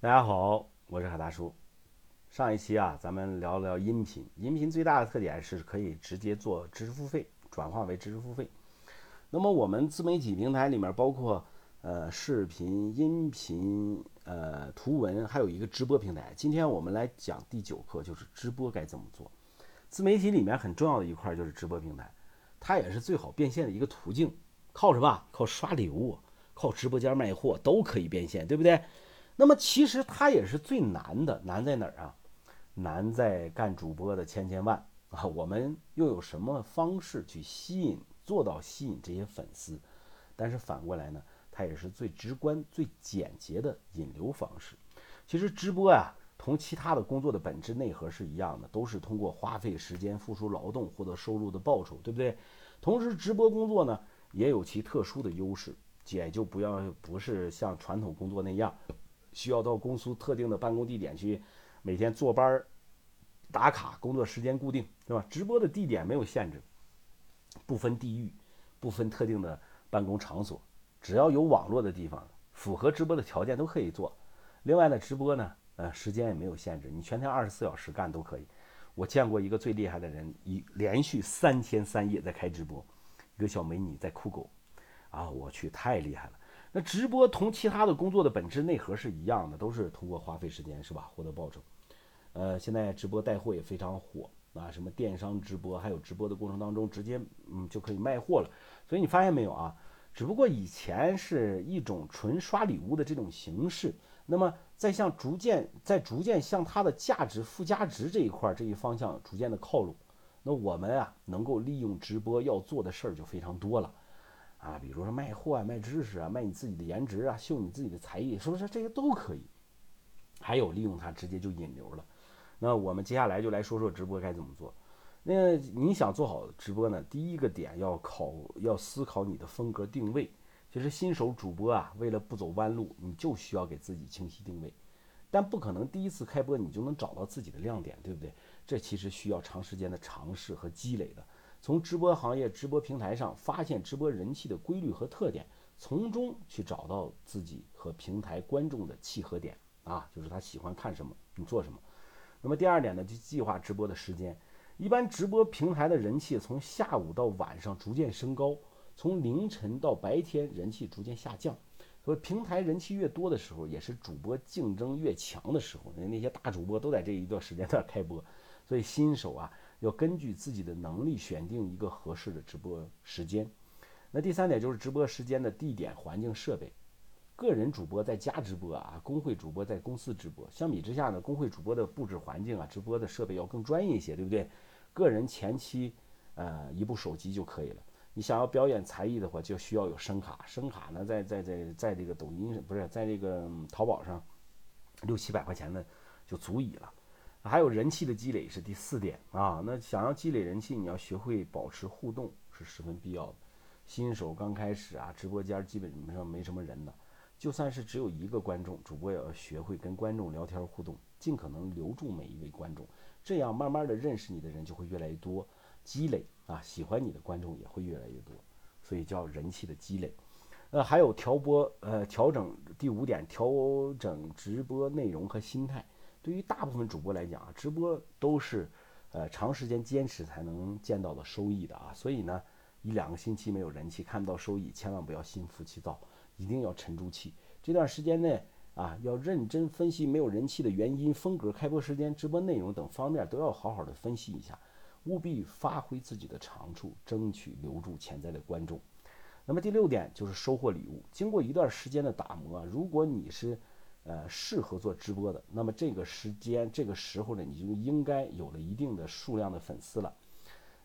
大家好，我是海大叔。上一期啊，咱们聊聊音频。音频最大的特点是可以直接做知识付费，转化为知识付费。那么我们自媒体平台里面包括呃视频、音频、呃图文，还有一个直播平台。今天我们来讲第九课，就是直播该怎么做。自媒体里面很重要的一块就是直播平台，它也是最好变现的一个途径。靠什么？靠刷礼物，靠直播间卖货都可以变现，对不对？那么其实它也是最难的，难在哪儿啊？难在干主播的千千万啊！我们又有什么方式去吸引，做到吸引这些粉丝？但是反过来呢，它也是最直观、最简洁的引流方式。其实直播呀，同其他的工作的本质内核是一样的，都是通过花费时间、付出劳动获得收入的报酬，对不对？同时，直播工作呢，也有其特殊的优势，也就不要不是像传统工作那样。需要到公司特定的办公地点去，每天坐班打卡，工作时间固定，对吧？直播的地点没有限制，不分地域，不分特定的办公场所，只要有网络的地方，符合直播的条件都可以做。另外呢，直播呢，呃，时间也没有限制，你全天二十四小时干都可以。我见过一个最厉害的人，一连续三天三夜在开直播，一个小美女在酷狗，啊，我去，太厉害了。那直播同其他的工作的本质内核是一样的，都是通过花费时间是吧获得报酬。呃，现在直播带货也非常火啊，什么电商直播，还有直播的过程当中直接嗯就可以卖货了。所以你发现没有啊？只不过以前是一种纯刷礼物的这种形式，那么在向逐渐在逐渐向它的价值附加值这一块这一方向逐渐的靠拢。那我们啊能够利用直播要做的事儿就非常多了。啊，比如说卖货啊，卖知识啊，卖你自己的颜值啊，秀你自己的才艺，是不是这些都可以？还有利用它直接就引流了。那我们接下来就来说说直播该怎么做。那你想做好直播呢？第一个点要考，要思考你的风格定位。其实新手主播啊，为了不走弯路，你就需要给自己清晰定位。但不可能第一次开播你就能找到自己的亮点，对不对？这其实需要长时间的尝试和积累的。从直播行业、直播平台上发现直播人气的规律和特点，从中去找到自己和平台观众的契合点啊，就是他喜欢看什么，你做什么。那么第二点呢，就计划直播的时间。一般直播平台的人气从下午到晚上逐渐升高，从凌晨到白天人气逐渐下降。所以平台人气越多的时候，也是主播竞争越强的时候。那那些大主播都在这一段时间段开播，所以新手啊。要根据自己的能力选定一个合适的直播时间。那第三点就是直播时间的地点、环境、设备。个人主播在家直播啊，工会主播在公司直播。相比之下呢，工会主播的布置环境啊，直播的设备要更专业一些，对不对？个人前期呃一部手机就可以了。你想要表演才艺的话，就需要有声卡。声卡呢，在在在在这个抖音不是在这个淘宝上六七百块钱的就足以了。还有人气的积累是第四点啊，那想要积累人气，你要学会保持互动是十分必要的。新手刚开始啊，直播间基本上没什么人的，就算是只有一个观众，主播也要学会跟观众聊天互动，尽可能留住每一位观众，这样慢慢的认识你的人就会越来越多，积累啊，喜欢你的观众也会越来越多，所以叫人气的积累。呃，还有调播呃调整第五点，调整直播内容和心态。对于大部分主播来讲啊，直播都是，呃，长时间坚持才能见到的收益的啊。所以呢，一两个星期没有人气，看不到收益，千万不要心浮气躁，一定要沉住气。这段时间内啊，要认真分析没有人气的原因、风格、开播时间、直播内容等方面都要好好的分析一下，务必发挥自己的长处，争取留住潜在的观众。那么第六点就是收获礼物。经过一段时间的打磨，如果你是呃，适合做直播的，那么这个时间、这个时候呢，你就应该有了一定的数量的粉丝了，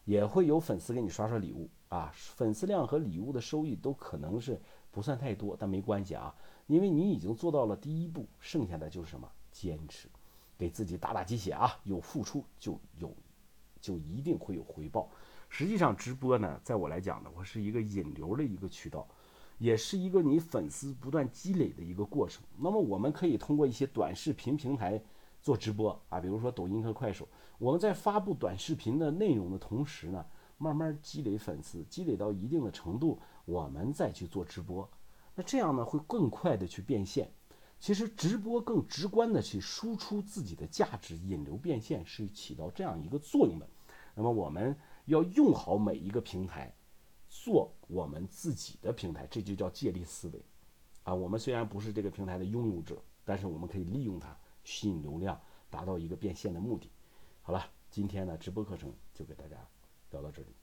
也会有粉丝给你刷刷礼物啊。粉丝量和礼物的收益都可能是不算太多，但没关系啊，因为你已经做到了第一步，剩下的就是什么？坚持，给自己打打鸡血啊！有付出就有，就一定会有回报。实际上，直播呢，在我来讲呢，我是一个引流的一个渠道。也是一个你粉丝不断积累的一个过程。那么我们可以通过一些短视频平台做直播啊，比如说抖音和快手。我们在发布短视频的内容的同时呢，慢慢积累粉丝，积累到一定的程度，我们再去做直播。那这样呢，会更快的去变现。其实直播更直观的去输出自己的价值，引流变现是起到这样一个作用的。那么我们要用好每一个平台，做我们自己的平台，这就叫借力思维。啊，我们虽然不是这个平台的拥有者，但是我们可以利用它吸引流量，达到一个变现的目的。好了，今天的直播课程就给大家聊到这里。